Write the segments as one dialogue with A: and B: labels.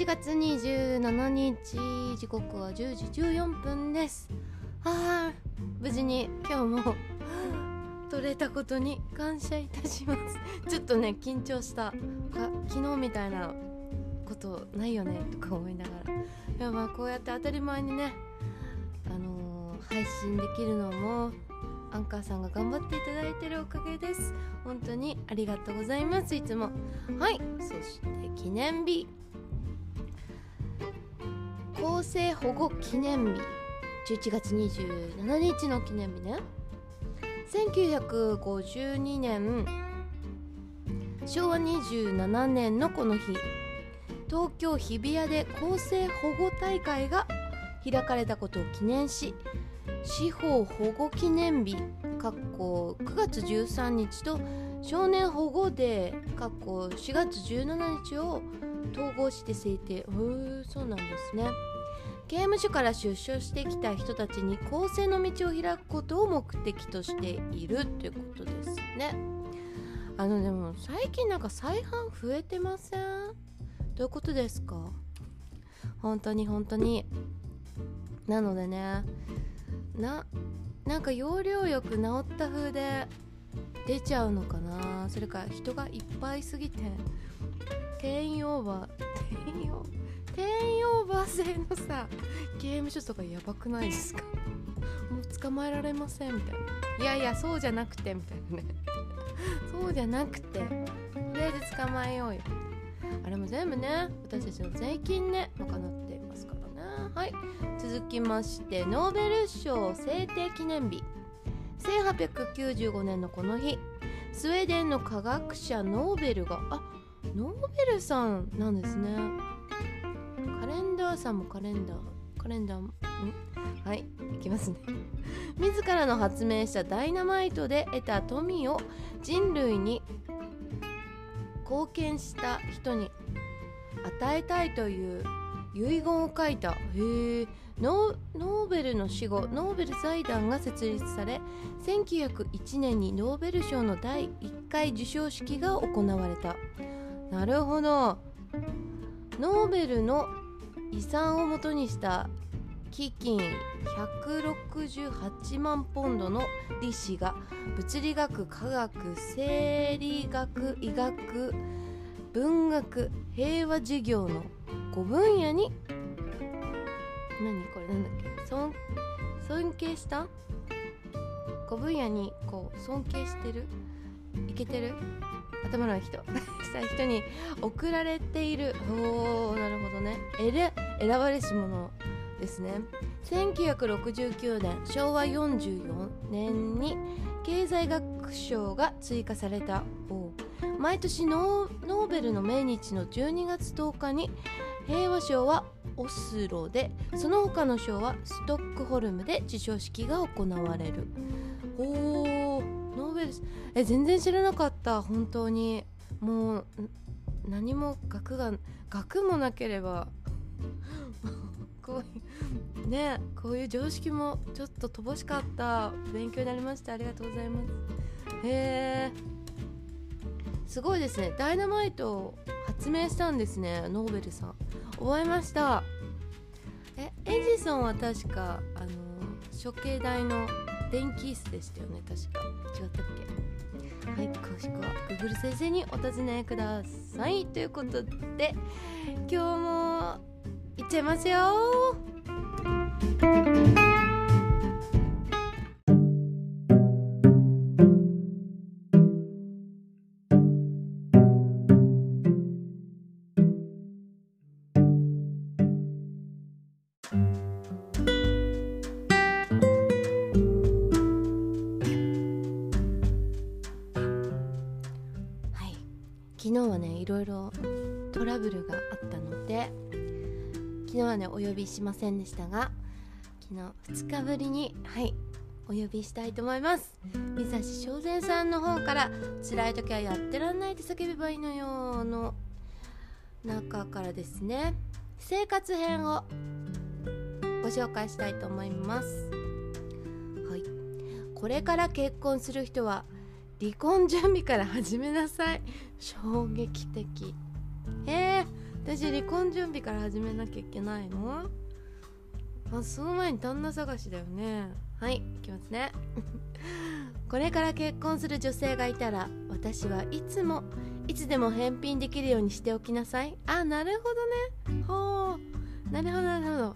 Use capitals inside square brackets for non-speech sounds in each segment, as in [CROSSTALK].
A: 11月27日時刻は10時14分です。あー無事に今日も取れたことに感謝いたします。ちょっとね緊張した。昨日みたいなことないよねとか思いながら。いやまあこうやって当たり前にねあのー配信できるのもアンカーさんが頑張っていただいてるおかげです。本当にありがとうございます。いつも。はい。そして記念日。厚生保護記念日。11月27日の記念日ね。1952年。昭和27年のこの日。東京日比谷で厚生保護大会が開かれたことを記念し司法保護記念日。かっこ9月13日と少年保護デー。かっこ4月17日を統合して制定。へーそうなんですね。刑務所から出所してきた人たちに更生の道を開くことを目的としているということですね。あのでも最近なんか再犯増えてません？どういうことですか？本当に本当に。なのでねななんか要領よく治った風で出ちゃうのかな？それか人がいっぱいすぎて定員オーバー定員オー定員オーバー制のさ刑務所とかやばくないですか？もう捕まえられませんみたいな。いやいやそうじゃなくてみたいなね。そうじゃなくてとりあえず捕まえようよ。あれも全部ね私たちの税金ね賄っていますからね。はい。続きましてノーベル賞制定記念日。1895年のこの日。スウェーデンの科学者ノーベルがあノーベルさんなんですね。カレンダーさんもカレンダー。カレンダーんはいいきますね。[LAUGHS] 自らの発明したダイナマイトで得た富を人類に貢献した人に与えたいという遺言を書いた。へえノーベルの死後ノーベル財団が設立され1901年にノーベル賞の第1回授賞式が行われた。なるほど。ノーベルの遺産をもとにした基金168万ポンドの利子が物理学科学生理学医学文学平和事業の5分野に何これなんだっけ尊尊敬した？5分野にこう尊敬してる？いけてる？頭の人 [LAUGHS] した人に贈られている。おなるほどね。選ばれし者ですね。1969年昭和44年に経済学賞が追加された毎年ノーベルの命日の12月10日に平和賞はオスロでその他の賞はストックホルムで授賞式が行われる。おーノーベルえ全然知らなかった。本当に。もう何も学が学もなければ。[LAUGHS] こういうねこういう常識もちょっと乏しかった。勉強になりました。ありがとうございます。へえすごいですね。ダイナマイトを発明したんですね。ノーベルさん。覚えました。えエジソンは確かあの処刑台の電気椅子でしたよね確か。違ったっけ？はい詳しくは Google 先生にお尋ねください。ということで今日もいっちゃいますよ。ろいろトラブルがあったので昨日はねお呼びしませんでしたが昨日2日ぶりにはいお呼びしたいと思います。三橋正善さんの方から辛い時はやってらんないって叫べばいいのよの中からですね生活編をご紹介したいと思います。はい。これから結婚する人は離婚準備から始めなさい。衝撃的。えー、私離婚準備から始めなきゃいけないの？あその前に旦那探しだよね。はいいきますね。[LAUGHS] これから結婚する女性がいたら私はいつもいつでも返品できるようにしておきなさい。あなるほどね。ほう。なるほどなるほど。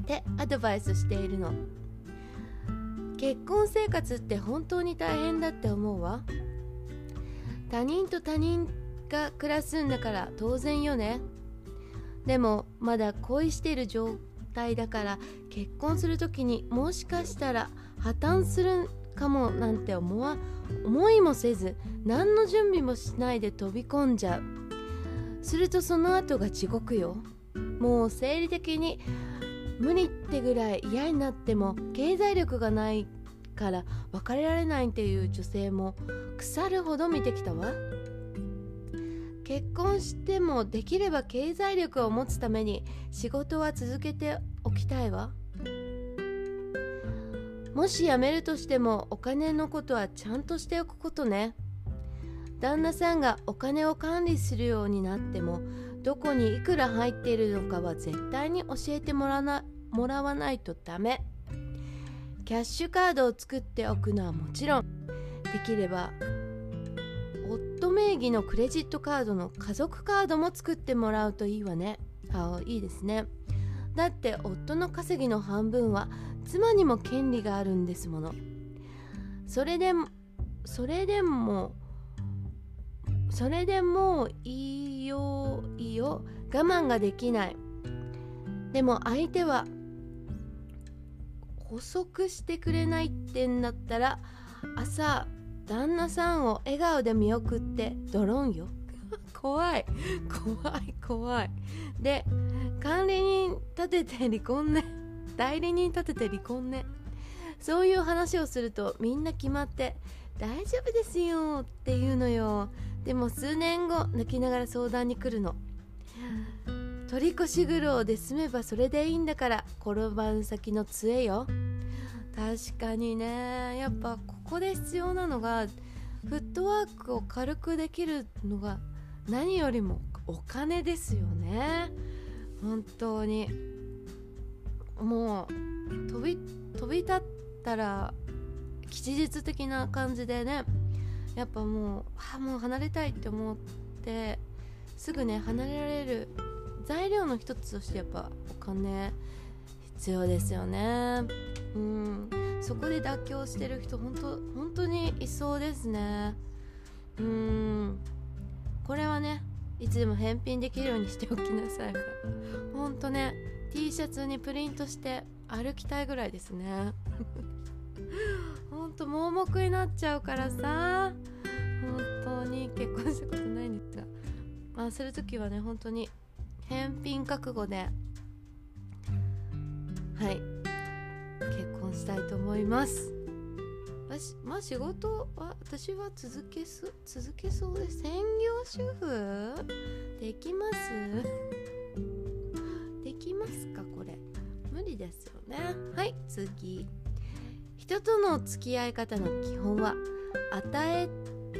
A: ってアドバイスしているの結婚生活って本当に大変だって思うわ。他人と他人が暮らすんだから当然よね。でもまだ恋してる状態だから結婚する時にもしかしたら破綻するかもなんて思わ思いもせず何の準備もしないで飛び込んじゃう。するとその後が地獄よ。もう生理的に無理ってぐらい嫌になっても経済力がないから別れられないっていう女性も腐るほど見てきたわ。結婚してもできれば経済力を持つために仕事は続けておきたいわ。もし辞めるとしてもお金のことはちゃんとしておくことね。旦那さんがお金を管理するようになってもどこにいくら入っているのかは絶対に教えてもらなもらわないとダメ。キャッシュカードを作っておくのはもちろんできれば夫名義のクレジットカードの家族カードも作ってもらうといいわね。あいいですね。だって夫の稼ぎの半分は妻にも権利があるんですもの。それでもそれでもそれでもういいよいいよ。我慢ができない。でも相手は補足してくれないってんだったら朝旦那さんを笑顔で見送ってドロンよ。[LAUGHS] 怖い。怖い怖い。で管理人立てて離婚ね。代理人立てて離婚ね。そういう話をするとみんな決まって大丈夫ですよって言うのよでも数年後泣きながら相談に来るの。取り越し苦労で済めばそれでいいんだから転ばん先の杖よ。確かにね。やっぱここで必要なのがフットワークを軽くできるのが何よりもお金ですよね。本当に。もう飛び飛び立ったら吉日的な感じでねやっぱもうあもう離れたいって思ってすぐね離れられる材料の一つとしてやっぱお金必要ですよね。うん。そこで妥協してる人本当本当にいそうですね。うん。これはねいつでも返品できるようにしておきなさい。ほんとね T シャツにプリントして歩きたいぐらいですね。んと盲目になっちゃうからさ。本当に結婚したことないんですが。まあする時はね本当に返品覚悟で。はい。結婚したいと思います。まあ仕事は私は続けそ続けそうです専業主婦？できます？できますかこれ。無理ですよね。はい次。人との付き合い方の基本は与え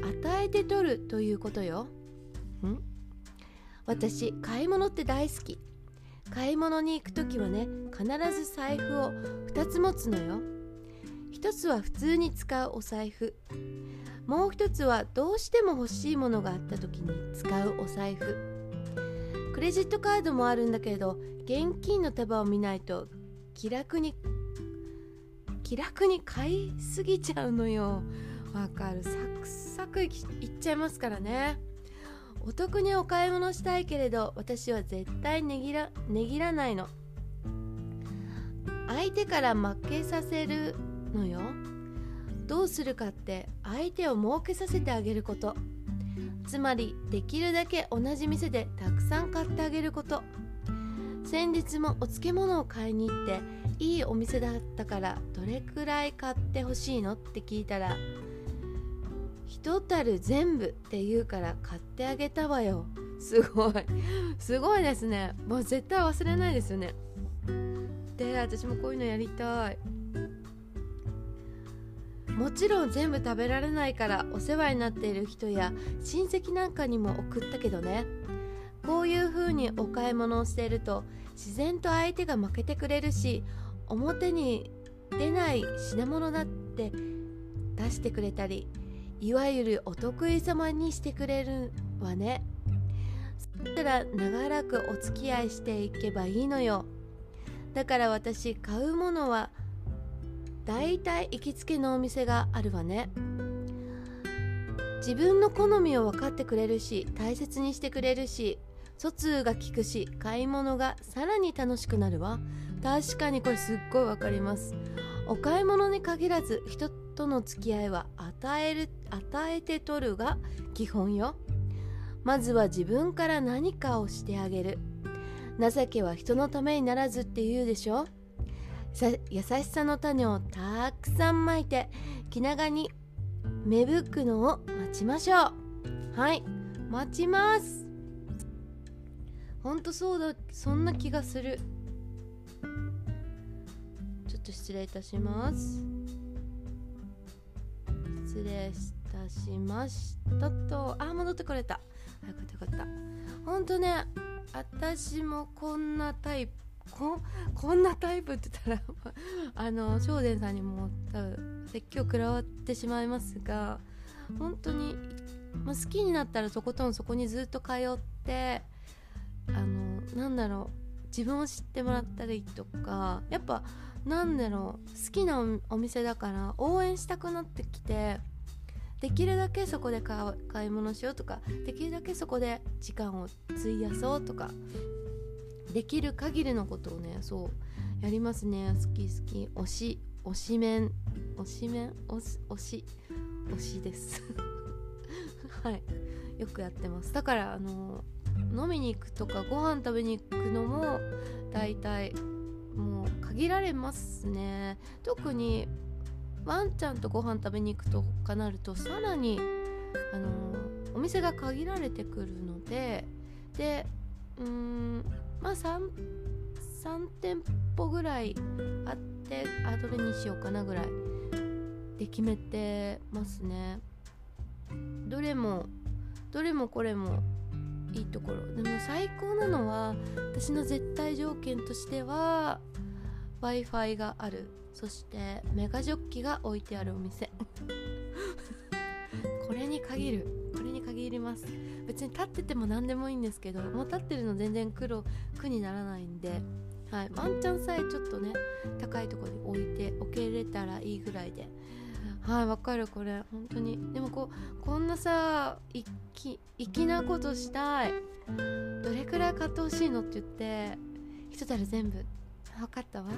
A: 与えて取るということよ。ん？私買い物って大好き。買い物に行く時はね必ず財布を2つ持つのよ。1つは普通に使うお財布。もう1つはどうしても欲しいものがあった時に使うお財布。クレジットカードもあるんだけど現金の束を見ないと気楽に気楽に買いすぎちゃうのよ。わかる。サクサクいっちゃいますからね。お得にお買い物したいけれど私は絶対ねぎらねぎらないの。相手から負けさせるのよ。どうするかって相手を儲けさせてあげること。つまりできるだけ同じ店でたくさん買ってあげること。先日もお漬物を買いに行っていいお店だったからどれくらい買ってほしいのって聞いたら一たる全部って言うから買ってあげたわよすごい。すごいですね。もう絶対忘れないですよね。で私もこういうのやりたい。もちろん全部食べられないからお世話になっている人や親戚なんかにも送ったけどね。こういう風にお買い物をしていると自然と相手が負けてくれるし表に出ない品物だって出してくれたりいわゆるお得意様にしてくれるわね。そしたら長らくお付き合いしていけばいいのよ。だから私買うものはだいたい行きつけのお店があるわね。自分の好みを分かってくれるし大切にしてくれるし疎通が利くし買い物がさらに楽しくなるわ。確かにこれすっごい分かります。お買い物に限らず人との付き合いは与える与えて取るが基本よ。まずは自分から何かをしてあげる。情けは人のためにならずって言うでしょ。優しさの種をたくさんまいて気長に芽吹くのを待ちましょう。はい待ちます。ほんとそうだそんな気がする。ちょっと失礼いたします。失礼いたしましたと。あ戻ってこれた。よかったよかった。ほんとね私もこんなタイプここんなタイプって言ったら [LAUGHS] あの正殿さんにも多分説教食らわってしまいますが本当に、まあ、好きになったらとことんそこにずっと通ってあのなんだろう。自分を知ってもらったりとかやっぱなんだろう。好きなお店だから応援したくなってきてできるだけそこで買い物しようとかできるだけそこで時間を費やそうとかできる限りのことをねそうやりますね。好き好き。推し推し面推し面推し推し。推しです。[LAUGHS] はい。よくやってます。だからあの飲みに行くとかご飯食べに行くのも大体もう限られますね。特にワンちゃんとご飯食べに行くとかなるとさらにあのお店が限られてくるのででうーんまあ 3, 3店舗ぐらいあってあどれにしようかなぐらいで決めてますね。どれもどれもこれもいいところ。でも最高なのは私の絶対条件としては w i f i がある。そしてメガジョッキが置いてあるお店。[LAUGHS] これに限る。これに限ります。別に立ってても何でもいいんですけどもう立ってるの全然苦労苦にならないんで。はい。ワンチャンさえちょっとね高いとこに置いて置けれたらいいぐらいで。はいわかるこれ本当に。でもこうこんなさ粋粋なことしたい。どれくらい買ってほしいのって言って一たる全部。分かったわ。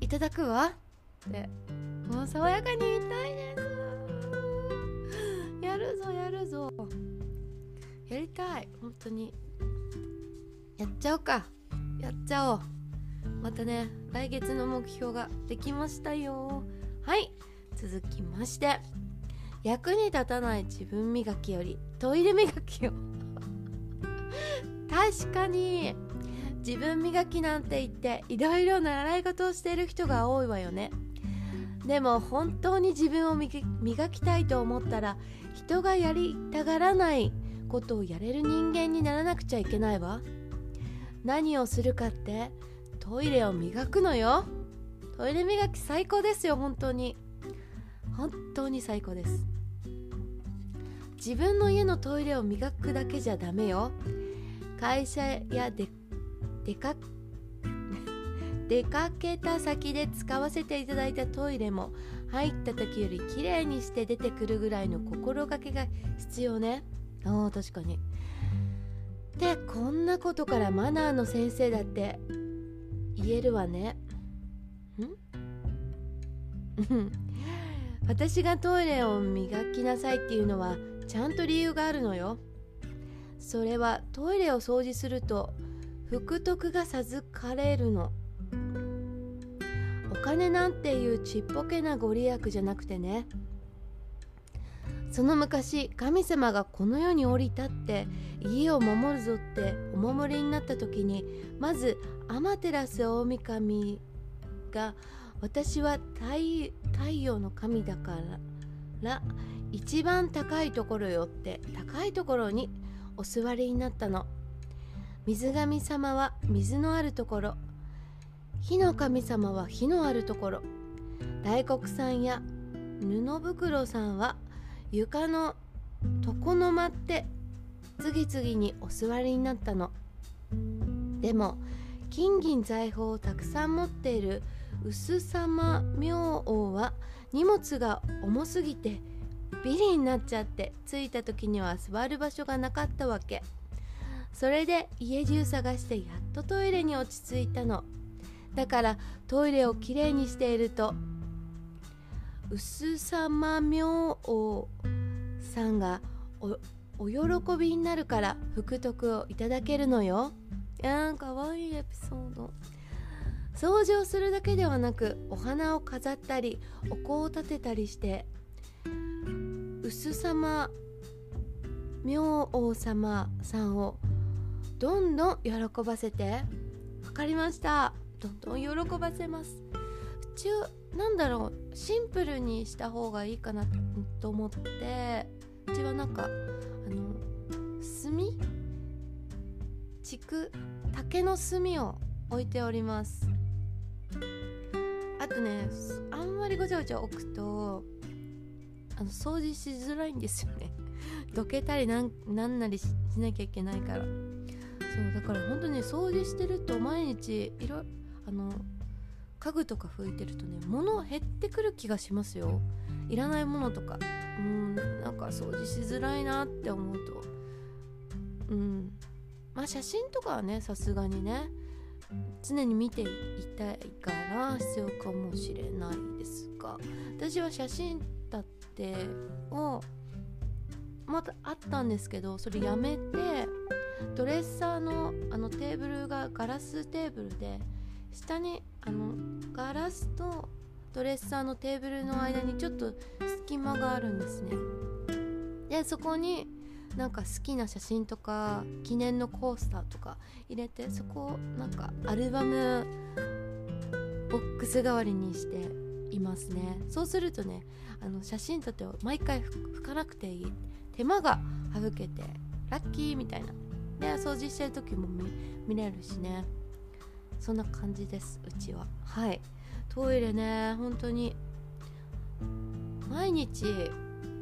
A: いただくわ。ってもう爽やかに言いたいです。やるぞやるぞ。やりたい。本当に。やっちゃおうか。やっちゃおう。またね来月の目標ができましたよ。はい続きまして役に立たない自分磨きよりトイレ磨きを。[LAUGHS] 確かに自分磨きなんて言っていろいろ習い事をしている人が多いわよね。でも本当に自分を磨きたいと思ったら人がやりたがらないことをやれる人間にならなくちゃいけないわ。何をするかってトイレを磨くのよ。トイレ磨き最高ですよ本当に。本当に最高です。自分の家のトイレを磨くだけじゃダメよ。会社や出出か [LAUGHS] 出かけた先で使わせていただいたトイレも入った時より綺麗にして出てくるぐらいの心がけが必要ね。ああ確かに。でこんなことからマナーの先生だって言えるわね。ん？[LAUGHS] 私がトイレを磨きなさいっていうのはちゃんと理由があるのよ。それはトイレを掃除すると福徳が授かれるの。お金なんていうちっぽけなご利益じゃなくてね。その昔神様がこの世に降り立って家を守るぞってお守りになった時にまず天照大神が私は太陽の神だから一番高いところよって高いところにお座りになったの。水神様は水のあるところ火の神様は火のあるところ。大黒さんや布袋さんは床の床の間って次々にお座りになったの。でも金銀財宝をたくさん持っている薄様明王は荷物が重すぎてビリになっちゃって着いた時には座る場所がなかったわけ。それで家中探してやっとトイレに落ち着いたの。だからトイレをきれいにしていると薄様明王さんがお喜びになるから福徳をいただけるのよ。やんかわいいエピソード。掃除をするだけではなくお花を飾ったりお香を立てたりして薄様明王様さんをどんどん喜ばせて分かりました。どんどん喜ばせます。うちなんだろうシンプルにした方がいいかなと思ってうちはなんかあの炭？竹？竹の炭を置いております。あとねあんまりごちゃごちゃ置くとあの掃除しづらいんですよね。[LAUGHS] どけたりなんなんなりしなきゃいけないから。そうだから本当に掃除してると毎日いろあの家具とか拭いてるとね物減ってくる気がしますよ。いらないものとか。うんなんか掃除しづらいなって思うと。うん。まあ写真とかはねさすがにね。常に見ていたいから必要かもしれないですが私は写真立ってをまたあったんですけどそれやめてドレッサーのあのテーブルがガラステーブルで下にあのガラスとドレッサーのテーブルの間にちょっと隙間があるんですね。でそこになんか好きな写真とか記念のコースターとか入れてそこをなんかアルバムボックス代わりにしていますね。そうするとねあの写真撮って毎回拭かなくていい。手間が省けてラッキーみたいな。で掃除してる時も見れるしね。そんな感じですうちは。はい。トイレね本当に。毎日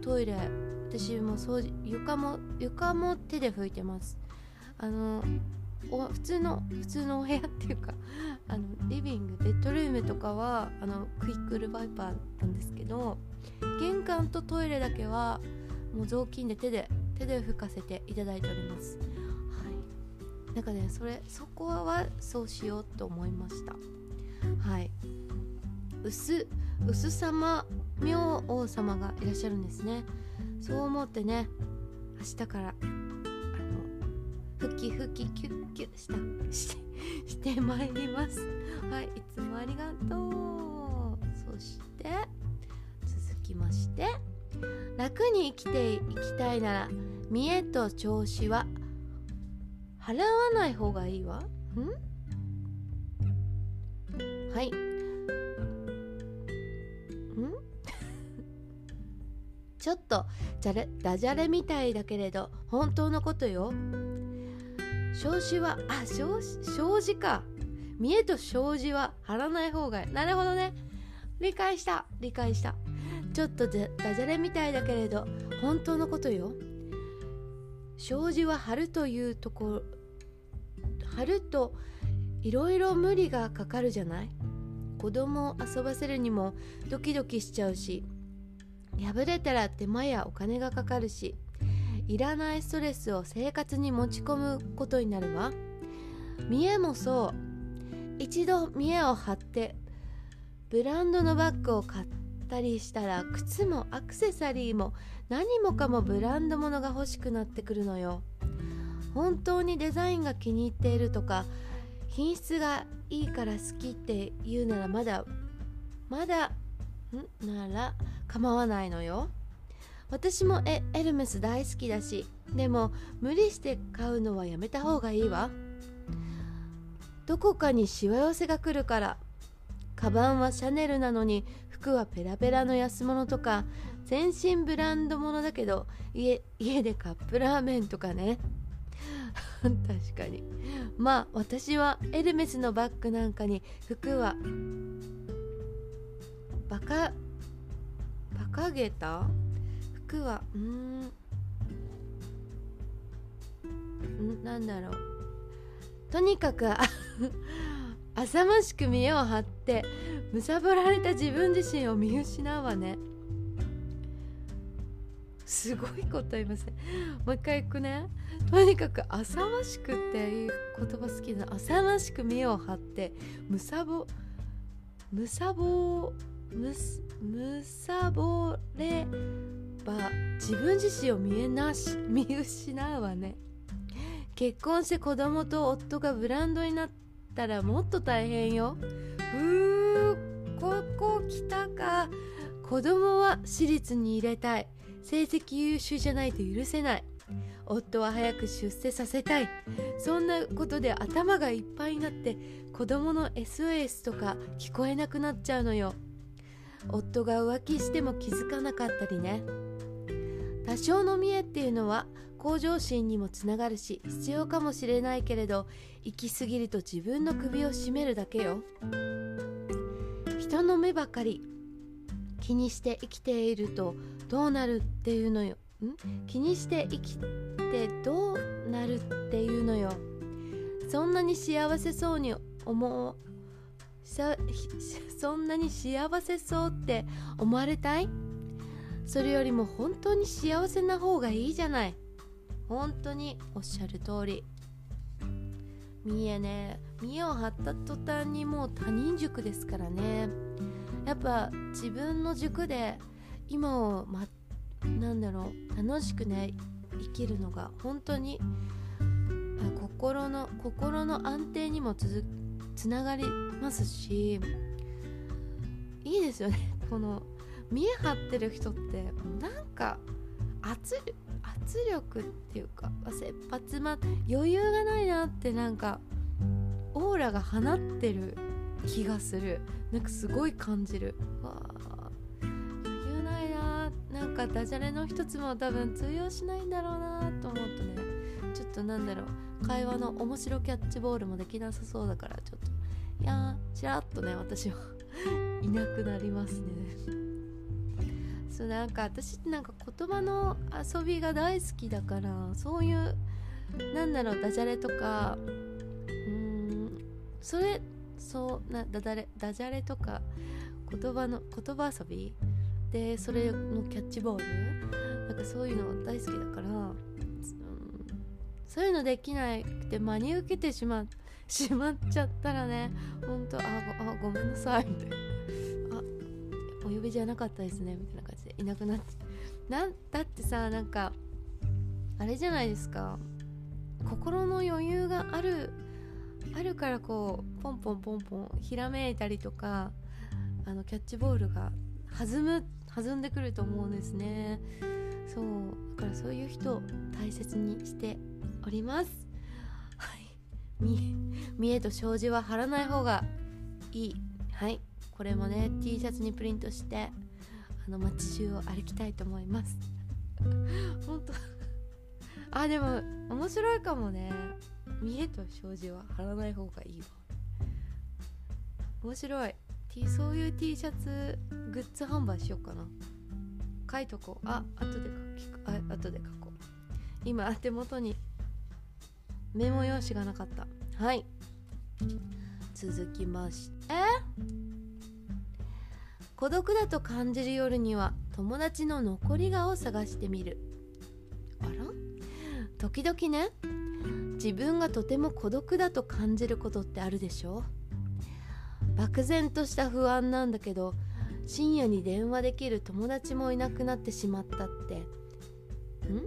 A: トイレ私も掃除床も床も手で拭いてます。あのお普通の普通のお部屋っていうか [LAUGHS] あのリビングベッドルームとかはあのクイックルワイパーなんですけど玄関とトイレだけはもう雑巾で手で手で拭かせていただいております。はい。なんかねそれそこはそうしようと思いました。はい。薄薄様明王様がいらっしゃるんですね。そう思ってね明日からあのふきふきキュッキュッしたしてしてまいります。はいいつもありがとう。そして続きまして楽に生きていきたいなら見栄と調子は払わない方がいいわ。ん？はい。ちょっとじゃれダジャレみたいだけれど本当のことよ。少子はあ少子子か。見栄と障子は貼らない方がいい。なるほどね。理解した。理解した。ちょっとダジャレみたいだけれど本当のことよ。障子は貼るというところ貼るといろいろ無理がかかるじゃない。子供を遊ばせるにもドキドキしちゃうし。破れたら手間やお金がかかるしいらないストレスを生活に持ち込むことになるわ。見栄もそう。一度見栄を張ってブランドのバッグを買ったりしたら靴もアクセサリーも何もかもブランド物が欲しくなってくるのよ。本当にデザインが気に入っているとか品質がいいから好きって言うならまだまだなら構わないのよ。私もエエルメス大好きだしでも無理して買うのはやめた方がいいわ。どこかにしわ寄せが来るからカバンはシャネルなのに服はペラペラの安物とか全身ブランド物だけど家家でカップラーメンとかね。[LAUGHS] 確かに。まあ私はエルメスのバッグなんかに服はバカバカげた？服はうん。んなんだろう。とにかく [LAUGHS] 浅ましく見栄を張って貪られた自分自身を見失うわね。すごいこと言いますねもう一回いくね。とにかく浅ましくっていう言葉好きな浅ましく見栄を張ってむさぼむさぼむすむさぼれば自分自身を見えなし [LAUGHS] 見失うわね。結婚して子供と夫がブランドになったらもっと大変よ。うーここ来たか。子供は私立に入れたい。成績優秀じゃないと許せない。夫は早く出世させたい。そんなことで頭がいっぱいになって子供の SOS とか聞こえなくなっちゃうのよ。夫が浮気しても気づかなかったりね。多少の見栄っていうのは向上心にもつながるし必要かもしれないけれど行き過ぎると自分の首を絞めるだけよ。人の目ばかり気にして生きているとどうなるっていうのよ。ん？気にして生きてどうなるっていうのよ。そんなに幸せそうに思そんなに幸せそうって思われたい？それよりも本当に幸せな方がいいじゃない。本当におっしゃる通り。見えね見栄を張った途端にもう他人塾ですからね。やっぱ自分の塾で今を、ま、なんだろう楽しくね生きるのが本当に心の心の安定にもつつながりますしいいですよね。[LAUGHS] この見え張ってる人ってなんか圧圧力っていうか切羽詰まっ余裕がないなってなんかオーラが放ってる気がする。なんかすごい感じる。わ余裕ないな。なんかダジャレの一つも多分通用しないんだろうなと思うとね。ちょっとなんだろう。会話の面白キャッチボールもできなさそうだからちょっと。いやーちらっとね私は。[LAUGHS] いなくなりますね。そうなんか私ってなんか言葉の遊びが大好きだからそういうなんだろうダジャレとかうんそれそうなダダレダジャレとか言葉の言葉遊びでそれのキャッチボール？なんかそういうの大好きだから、そういうのできなくて真に受けてしま [LAUGHS] しまっちゃったらねほんとああごめんなさいみたいな。あお呼びじゃなかったですねみたいな感じでいなくなって。なだってさなんかあれじゃないですか。心の余裕があるあるからこうポンポンポンポンひらめいたりとかあのキャッチボールが弾む弾んでくると思うんですね。そうだからそういう人大切にしております。はい。見栄と障子は貼らない方がいい。はい。これもね T シャツにプリントしてあの街中を歩きたいと思います。[LAUGHS] 本当。あでも面白いかもね。見栄と障子は貼らない方がいいわ。面白い、T、そういう T シャツグッズ販売しようかな。書いとこう。あ後で書く。あ後で書こう。今手元にメモ用紙がなかった。はい。続きまして。孤独だと感じる夜には友達の残り顔を探してみる。あら？時々ね自分がとても孤独だと感じることってあるでしょ？漠然とした不安なんだけど深夜に電話できる友達もいなくなってしまったって。ん？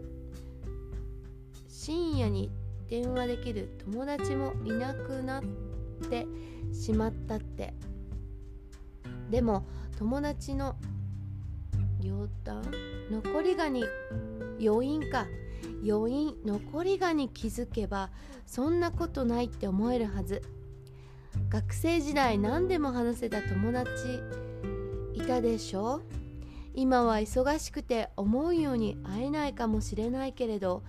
A: 深夜に電話できる友達もいなくなってしまったって。でも友達の余談残りがに余韻か。余韻残りがに気づけばそんなことないって思えるはず。学生時代何でも話せた友達いたでしょ？今は忙しくて思うように会えないかもしれないけれど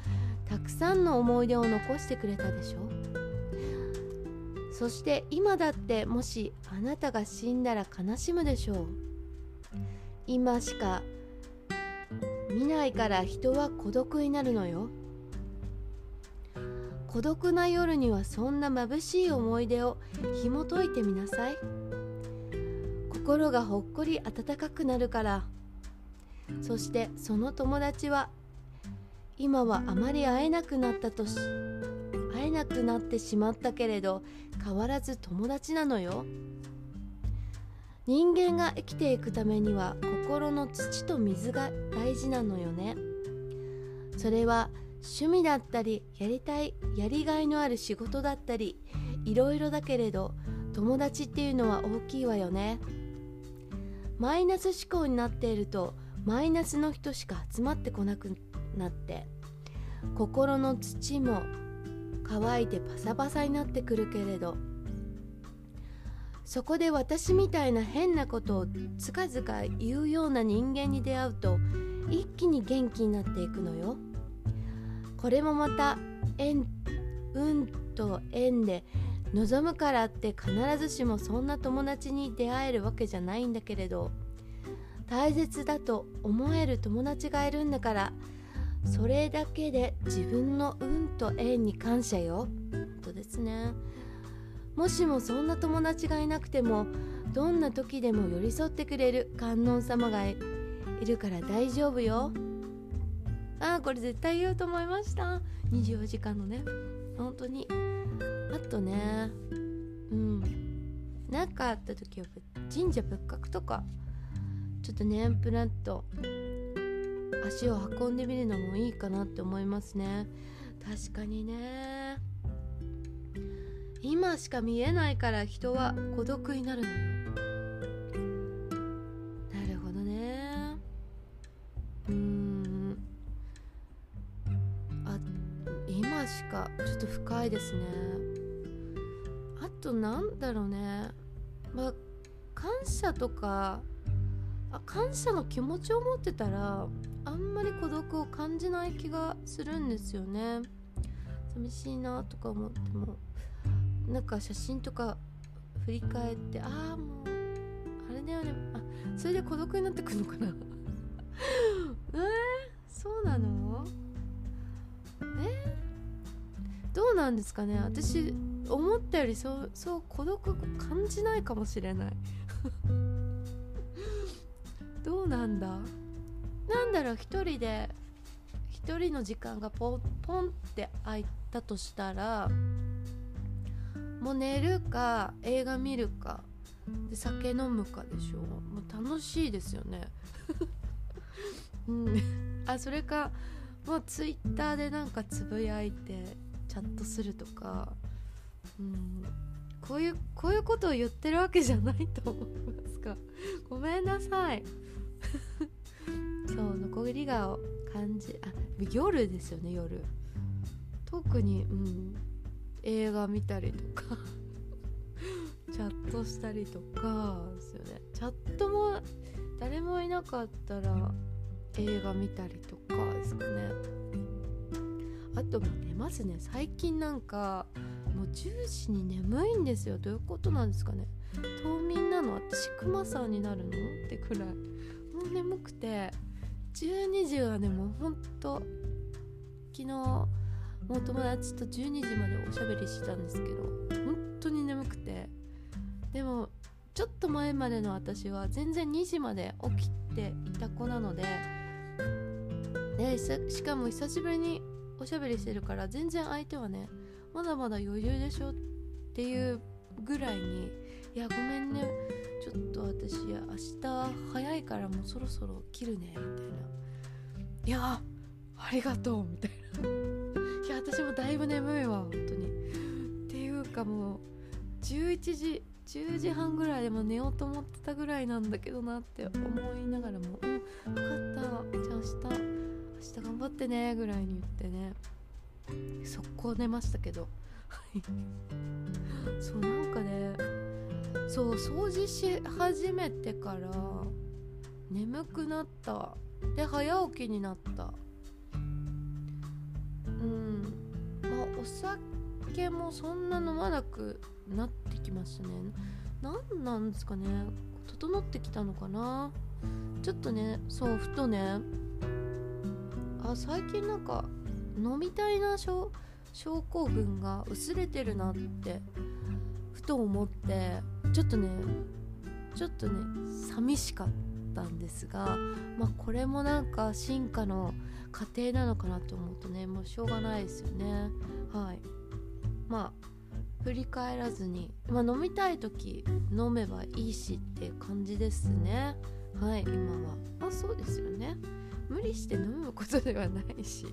A: たくさんの思い出を残してくれたでしょ？そして今だってもしあなたが死んだら悲しむでしょう。今しか見ないから人は孤独になるのよ。孤独な夜にはそんな眩しい思い出を紐解いてみなさい。心がほっこり温かくなるから。そしてその友達は今はあまり会えなくなったとし会えなくなってしまったけれど変わらず友達なのよ。人間が生きていくためには心の土と水が大事なのよね。それは趣味だったりやりたいやりがいのある仕事だったりいろいろだけれど友達っていうのは大きいわよね。マイナス思考になっているとマイナスの人しか集まってこなくなって心の土も乾いてパサパサになってくるけれどそこで私みたいな変なことをつかずか言うような人間に出会うと一気に元気になっていくのよ。これもまた縁運と縁で望むからって必ずしもそんな友達に出会えるわけじゃないんだけれど大切だと思える友達がいるんだからそれだけで自分の運と縁に感謝よ。とですね。もしもそんな友達がいなくてもどんな時でも寄り添ってくれる観音様がいるから大丈夫よ。ああこれ絶対言うと思いました。24時間のね。本当に。あとねうん。何かあった時は神社仏閣とかちょっとねプラッと足を運んでみるのもいいかなって思いますね。確かにね。今しか見えないから人は孤独になるのよ。なるほどね。うん。あ今しかちょっと深いですね。あとなんだろうね。まあ感謝とかあ感謝の気持ちを持ってたらあんまり孤独を感じない気がするんですよね。寂しいなとか思ってもなんか写真とか振り返ってああもうあれだよね。あそれで孤独になってくるのかな。[LAUGHS] えー、そうなの？えどうなんですかね。私思ったよりそうそう孤独感じないかもしれない。[LAUGHS] どうなんだ？なんだろう一人で一人の時間がポンポンって空いたとしたらもう寝るか映画見るかで酒飲むかでしょ。もう楽しいですよね。[LAUGHS] うん。あそれかもうツイッターでなんかつぶやいてチャットするとか、うん、こういうこういうことを言ってるわけじゃないと思いますか。ごめんなさい。りが感じあ夜ですよね夜。特にうん映画見たりとか [LAUGHS] チャットしたりとかですよね。チャットも誰もいなかったら映画見たりとかですかね。あと寝ますね最近なんかもう10時に眠いんですよ。どういうことなんですかね。冬眠なの？私クマさんになるの？ってくらい。もう眠くて。12時はねもうほんと昨日もう友達と12時までおしゃべりしたんですけど本当に眠くて。でもちょっと前までの私は全然2時まで起きていた子なのででしかも久しぶりにおしゃべりしてるから全然相手はねまだまだ余裕でしょっていうぐらいにいやごめんね。ちょっと私明日早いからもうそろそろ切るねみたいな。いやありがとうみたいな。いや私もだいぶ眠いわ本当に。っていうかもう11時10時半ぐらいでも寝ようと思ってたぐらいなんだけどなって思いながらもうん分かったじゃあ明日明日頑張ってねぐらいに言ってね。速攻寝ましたけど。[LAUGHS] そうなんかねそう掃除し始めてから眠くなった。で早起きになった。うん。まあお酒もそんな飲まなくなってきましたね何なんですかね。整ってきたのかな。ちょっとねそうふとね。あ最近なんか飲みたいな症候群が薄れてるなってふと思って。ちょっとねちょっとね寂しかったんですがまあこれもなんか進化の過程なのかなと思うとねもうしょうがないですよね。はい。まあ振り返らずに、まあ、飲みたい時飲めばいいしって感じですね。はい今は。まあそうですよね。無理して飲むことではないし。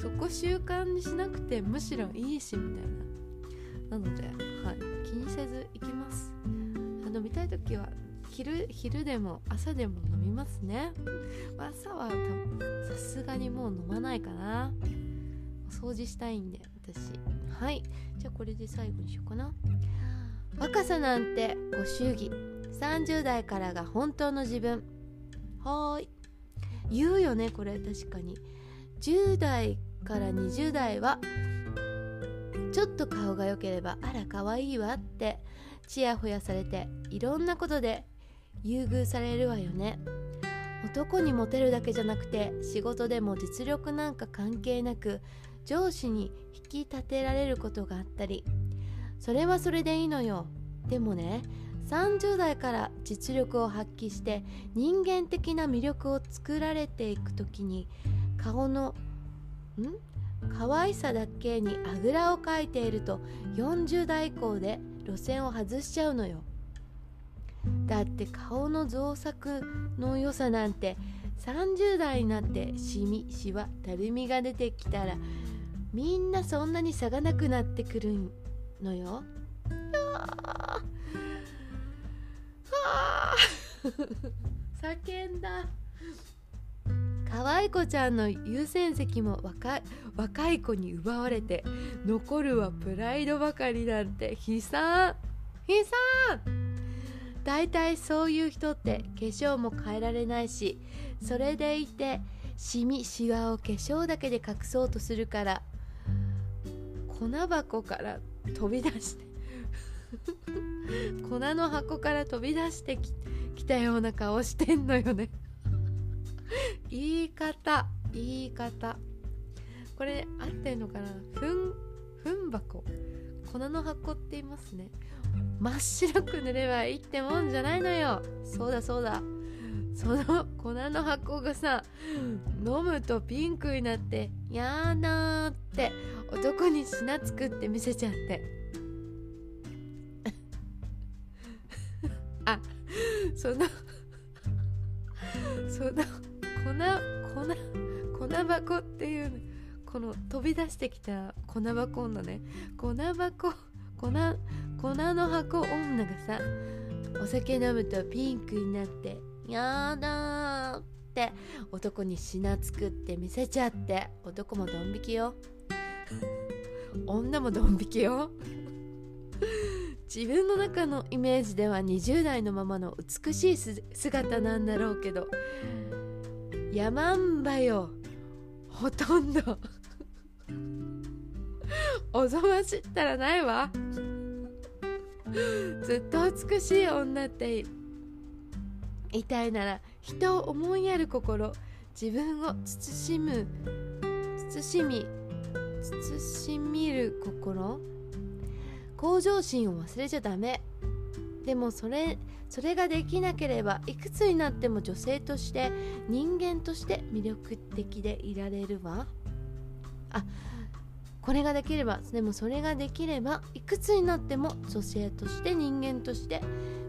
A: そこ習慣にしなくてむしろいいしみたいな。なので、はい、気にせず行きます。飲みたい時は昼昼でも朝でも飲みますね。朝はさすがにもう飲まないかな。掃除したいんで私。はい。じゃあこれで最後にしようかな。若さなんてご祝儀。30代からが本当の自分。はーい。言うよねこれ。確かに。10代から20代はちょっと顔が良ければあら可愛いわってちやほやされていろんなことで優遇されるわよね。男にモテるだけじゃなくて仕事でも実力なんか関係なく上司に引き立てられることがあったり。それはそれでいいのよ。でもね30代から実力を発揮して人間的な魅力を作られていく時に顔のん？可愛さだけにあぐらをかいていると40代以降で路線を外しちゃうのよ。だって顔の造作の良さなんて30代になってシミシワたるみが出てきたらみんなそんなに差がなくなってくるのよ。ああ [LAUGHS] 叫んだ。可愛い子ちゃんの優先席も若い若い子に奪われて残るはプライドばかりなんて。悲惨。悲惨。大体そういう人って化粧も変えられないしそれでいてシミシワを化粧だけで隠そうとするから粉箱から飛び出して [LAUGHS] 粉の箱から飛び出してきたような顔してんのよね。[LAUGHS] 言い方言い方。これ合ってんのかな？ふんふん箱粉の箱って言いますね。真っ白く塗ればいいってもんじゃないのよ。そうだそうだ。その粉の箱がさ飲むとピンクになってやだーって男に品作って見せちゃって。[LAUGHS] あそのその粉粉 [LAUGHS] 粉箱っていうこの飛び出してきた粉箱女ね。粉箱粉粉の箱女がさお酒飲むとピンクになってやだーって男に品作って見せちゃって男もドン引きよ。女もドン引きよ。[LAUGHS] 自分の中のイメージでは20代のままの美しい姿なんだろうけど山んばよ。ほとんど。おぞましったらないわ。ずっと美しい女っていたいなら人を思いやる心。自分を慎む。慎み。慎みる心。向上心を忘れちゃダメ。でもそれそれができなければいくつになっても女性として人間として魅力的でいられるわ。あこれができればでもそれができればいくつになっても女性として人間として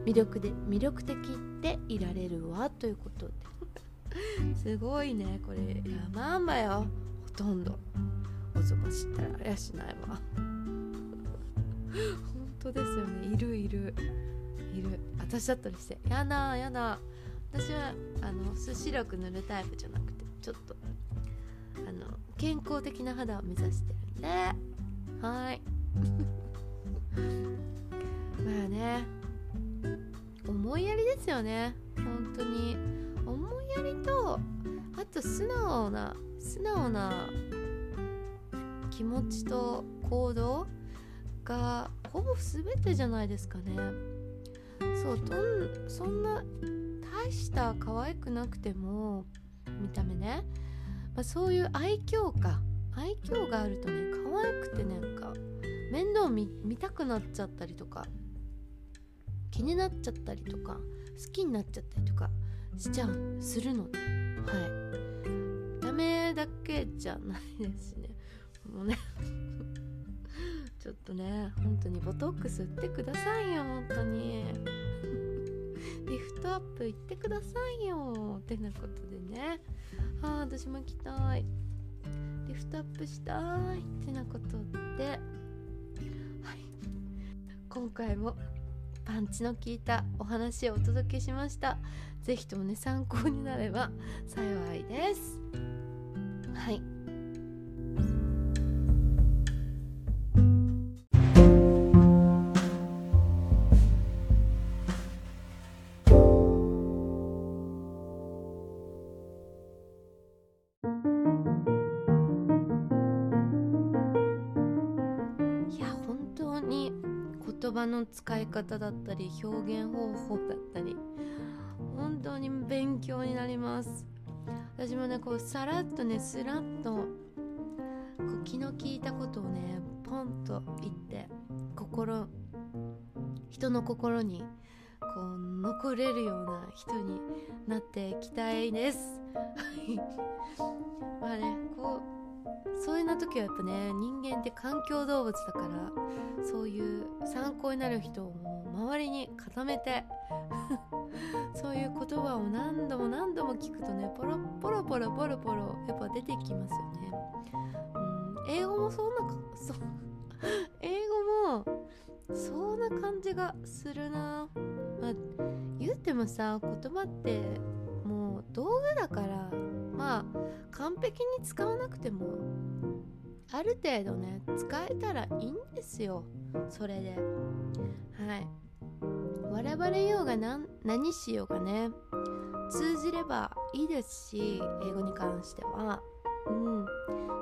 A: 魅力で魅力的でいられるわ。ということで。[LAUGHS] すごいねこれ。山んばよ。ほとんど。おぞましったらありゃしないわ。[LAUGHS] 本当ですよね。いるいるいる。私だったりして。やだやだ私はあの寿司力塗るタイプじゃなくてちょっとあの健康的な肌を目指してるんで。はい。[LAUGHS] まあね。思いやりですよね。本当に。思いやりとあと素直な素直な気持ちと行動がほぼ全てじゃないですかね。そうどんそんな大した可愛くなくても見た目ね、まあ、そういう愛嬌か。愛嬌があるとね可愛くてなんか面倒見見たくなっちゃったりとか気になっちゃったりとか好きになっちゃったりとかしちゃう。するのではい。ダメだけじゃないですね。もうね。ちょっとね本当にボトックス打ってくださいよ本当に。[LAUGHS] リフトアップ行ってくださいよってなことでね。ああ私も行きたい。リフトアップしたいってなことで。はい。今回もパンチの効いたお話をお届けしました。是非ともね参考になれば幸いです。はい。の使い方だったり表現方法だったり本当に勉強になります。私もねこうさらっとねスラッとこう気の利いたことをねポンと言って心人の心にこう残れるような人になっていきたいです。はいまあねこうそういうな時はやっぱね人間って環境動物だからそういう参考になる人をもう周りに固めて [LAUGHS] そういう言葉を何度も何度も聞くとねポロポロポロポロポロやっぱ出てきますよね。うん、英語もそんなか [LAUGHS] そ英語もそんな感じがするな。まあ、言ってもさ言葉ってもう道具だからまあ完璧に使わなくてもある程度ね使えたらいいんですよ。それで。はい。笑われようが何しようがね。通じればいいですし英語に関しては。うん。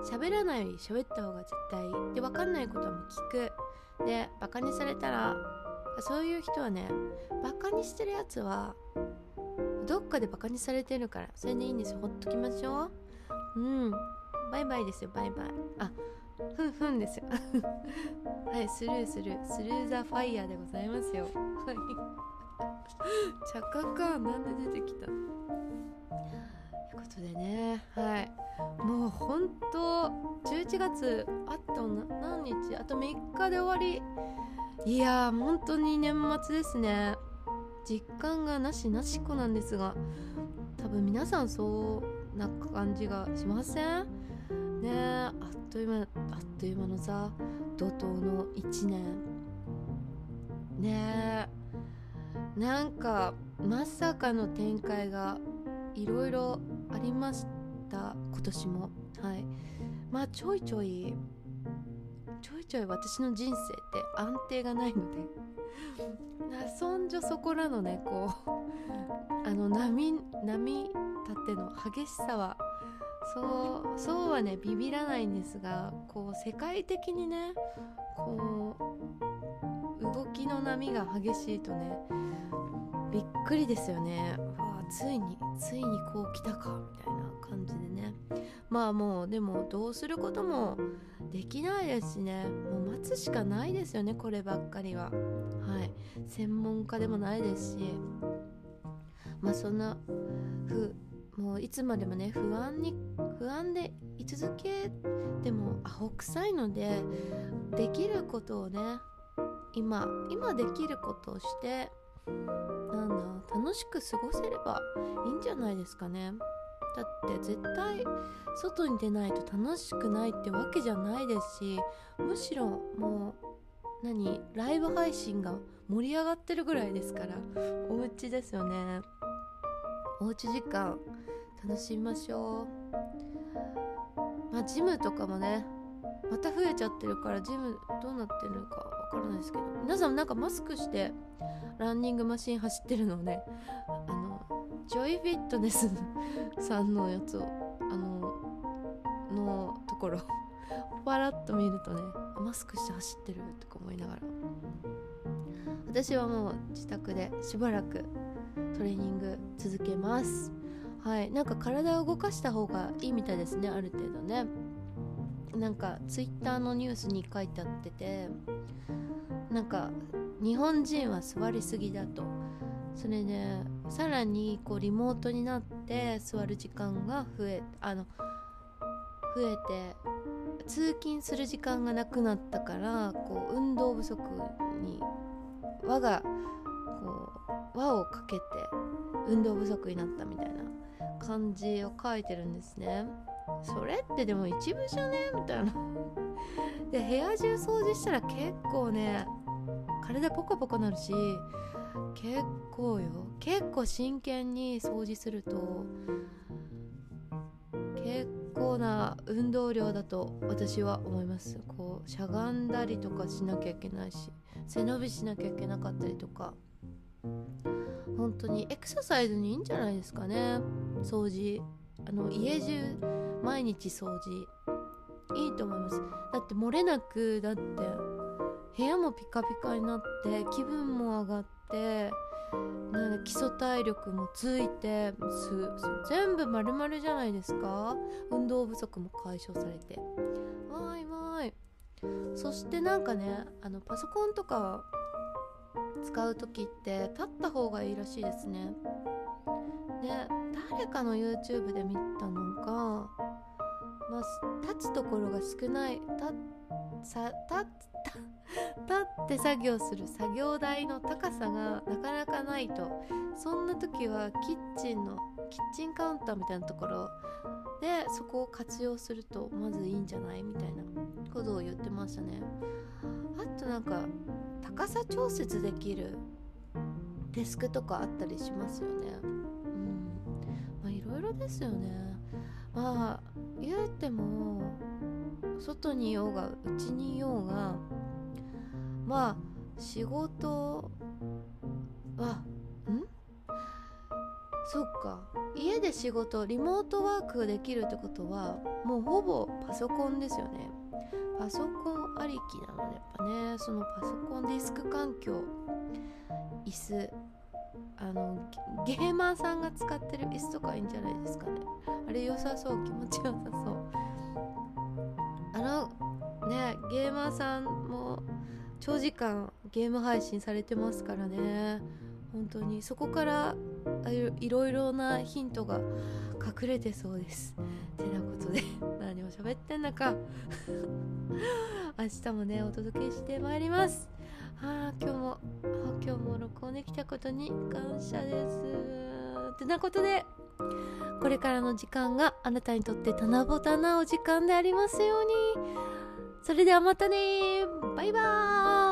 A: 喋らないより喋った方が絶対で分かんないことも聞く。でバカにされたらそういう人はねバカにしてるやつはどっかでバカにされてるから。それでいいんですよ。ほっときましょう。うん。バイバイですよ。バイバイ。あふんふんですよ。[LAUGHS] はいスルースルースルーザファイヤーでございますよ。はい。[LAUGHS] 着火かなんで出てきた？ということでね。はい。もうほんと11月あと何日？あと3日で終わり。いやー本当に年末ですね。実感がなしなし子なんですが多分皆さんそうな感じがしません？ねえあっという間あっという間のさ怒涛の1年。ねえなんかまさかの展開がいろいろありました今年も。はい。まあちょいちょいちょいちょい私の人生って安定がないので。そんじょそこらのねこうあの波波立ての激しさはそうそうはねビビらないんですがこう世界的にねこう動きの波が激しいとねびっくりですよね。わあついについにこう来たかみたいな感じでね。まあもうでもどうすることもできないですしね。もう待つしかないですよねこればっかりは。専門家でもないですしまあそんなふもういつまでもね不安に不安で居続けてもアホ臭いのでできることをね今今できることをしてなんだ楽しく過ごせればいいんじゃないですかね。だって絶対外に出ないと楽しくないってわけじゃないですしむしろもう何ライブ配信が盛り上がってるぐらいですからお家ですよね。おうち時間楽しみましょう。まあジムとかもねまた増えちゃってるからジムどうなってるのかわからないですけど皆さんなんかマスクしてランニングマシン走ってるのをねあのジョイフィットネス [LAUGHS] さんのやつをあののところパラッと見るとねマスクして走ってるとか思いながら。私はもう自宅でしばらくトレーニング続けます。はい。なんか体を動かした方がいいみたいですね。ある程度ね。なんかツイッターのニュースに書いてあっててなんか日本人は座りすぎだと。それでさらにこうリモートになって座る時間が増えあの増えて通勤する時間がなくなったからこう運動不足に輪がこう輪をかけて運動不足になったみたいな感じを書いてるんですね。それってでも一部じゃね？みたいな。[LAUGHS] で部屋中掃除したら結構ね体ポカポカなるし結構よ。結構真剣に掃除すると結構な運動量だと私は思います。こうしゃがんだりとかしなきゃいけないし。背伸びしなきゃいけなかったりとか。本当にエクササイズにいいんじゃないですかね。掃除。あの家中毎日掃除。いいと思います。だって漏れなくだって部屋もピカピカになって気分も上がってなん基礎体力もついてす全部丸々じゃないですか。運動不足も解消されて。わーいわーい。そしてなんかねあのパソコンとか使う時って立った方がいいらしいですね。で誰かの YouTube で見たのが、まあ、立つところが少ない。立って作業する作業台の高さがなかなかないと。そんな時はキッチンのキッチンカウンターみたいなところ。でそこを活用するとまずいいんじゃないみたいなことを言ってましたね。あとなんか高さ調節できるデスクとかあったりしますよね。うん。まあいろいろですよね。まあ言うても外にいようがうちにいようがまあ仕事はん？そっか。家で仕事リモートワークできるってことはもうほぼパソコンですよね。パソコンありきなのでやっぱね。そのパソコンディスク環境椅子。あのゲーマーさんが使ってる椅子とかいいんじゃないですかね。あれ良さそう気持ちよさそう。あのねゲーマーさんも長時間ゲーム配信されてますからね。本当に。そこからいろいろなヒントが隠れてそうです。てなことで。[LAUGHS] 何を喋ってんだか。[LAUGHS] 明日もねお届けしてまいります。あ今日も今日も録音できたことに感謝です。ってなことでこれからの時間があなたにとって七夕なお時間でありますように。それではまたねバイバーイ。